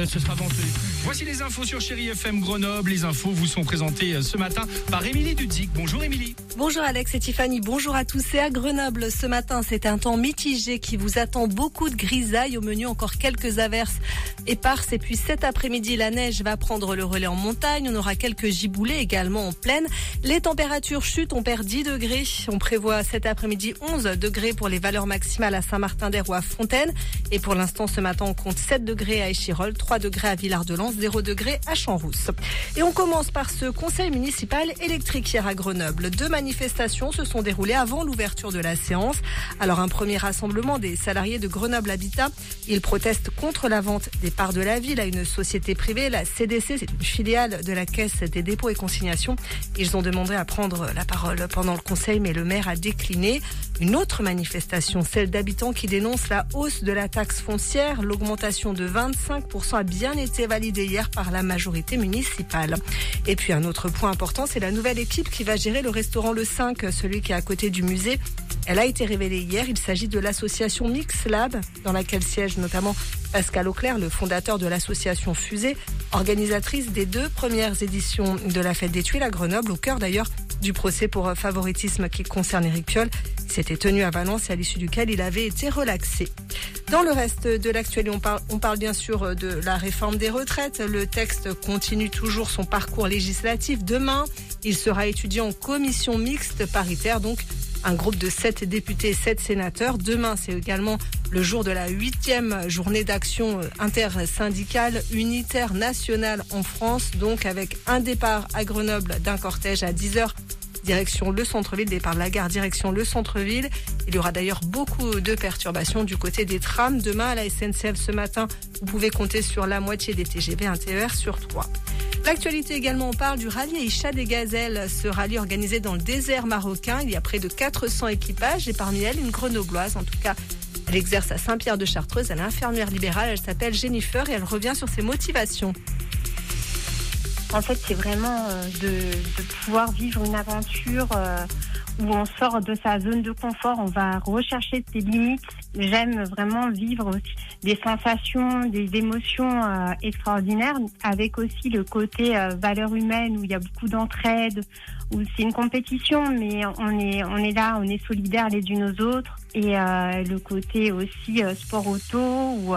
Euh, ce sera. Voici les infos sur Chéri FM Grenoble. Les infos vous sont présentées euh, ce matin par Émilie Dudzik. Bonjour Émilie. Bonjour Alex et Tiffany, bonjour à tous. Et à Grenoble, ce matin, c'est un temps mitigé qui vous attend beaucoup de grisailles. Au menu, encore quelques averses éparses. Et puis cet après-midi, la neige va prendre le relais en montagne. On aura quelques giboulées également en plaine. Les températures chutent, on perd 10 degrés. On prévoit cet après-midi 11 degrés pour les valeurs maximales à Saint-Martin-d'Air ou à Fontaine. Et pour l'instant, ce matin, on compte 7 degrés à Échirol, 3 degrés à Villard-de-Lans, 0 degrés à Champs-Rousse. Et on commence par ce conseil municipal électrique hier à Grenoble. Deux manifestations se sont déroulées avant l'ouverture de la séance. Alors un premier rassemblement des salariés de Grenoble Habitat. Ils protestent contre la vente des parts de la ville à une société privée. La CDC, c'est une filiale de la Caisse des dépôts et consignations. Ils ont demandé à prendre la parole pendant le conseil, mais le maire a décliné. Une autre manifestation, celle d'habitants qui dénoncent la hausse de la taxe foncière. L'augmentation de 25% a bien été validée hier par la majorité municipale. Et puis un autre point important, c'est la nouvelle équipe qui va gérer le restaurant Le 5, celui qui est à côté du musée. Elle a été révélée hier. Il s'agit de l'association Mix Lab, dans laquelle siège notamment Pascal Auclair, le fondateur de l'association Fusée, organisatrice des deux premières éditions de la fête des tuiles à Grenoble, au cœur d'ailleurs du procès pour favoritisme qui concerne Eric Piolle. S'était tenu à Valence et à l'issue duquel il avait été relaxé. Dans le reste de l'actualité, on parle, bien sûr de la réforme des retraites. Le texte continue toujours son parcours législatif. Demain, il sera étudié en commission mixte paritaire, donc un groupe de sept députés et sept sénateurs. Demain, c'est également le jour de la huitième journée d'action intersyndicale unitaire nationale en France, donc avec un départ à Grenoble d'un cortège à 10h direction le centre-ville, départ de la gare, direction le centre-ville. Il y aura d'ailleurs beaucoup de perturbations du côté des trams. Demain, à la SNCF ce matin, vous pouvez compter sur la moitié des TGV, un TER sur trois. L'actualité également, on parle du rallye Aïcha des Gazelles, ce rallye organisé dans le désert marocain. Il y a près de 400 équipages et parmi elles, une grenobloise. En tout cas, elle exerce à Saint-Pierre de Chartreuse. Elle est infirmière libérale. Elle s'appelle Jennifer et elle revient sur ses motivations. En fait, c'est vraiment euh, de, pouvoir vivre une aventure euh, où on sort de sa zone de confort, on va rechercher ses limites. J'aime vraiment vivre des sensations, des émotions euh, extraordinaires, avec aussi le côté valeur humaine où il y a beaucoup d'entraide, où c'est une compétition, mais on est on est là, on est solidaires les unes aux autres, et le côté aussi sport auto où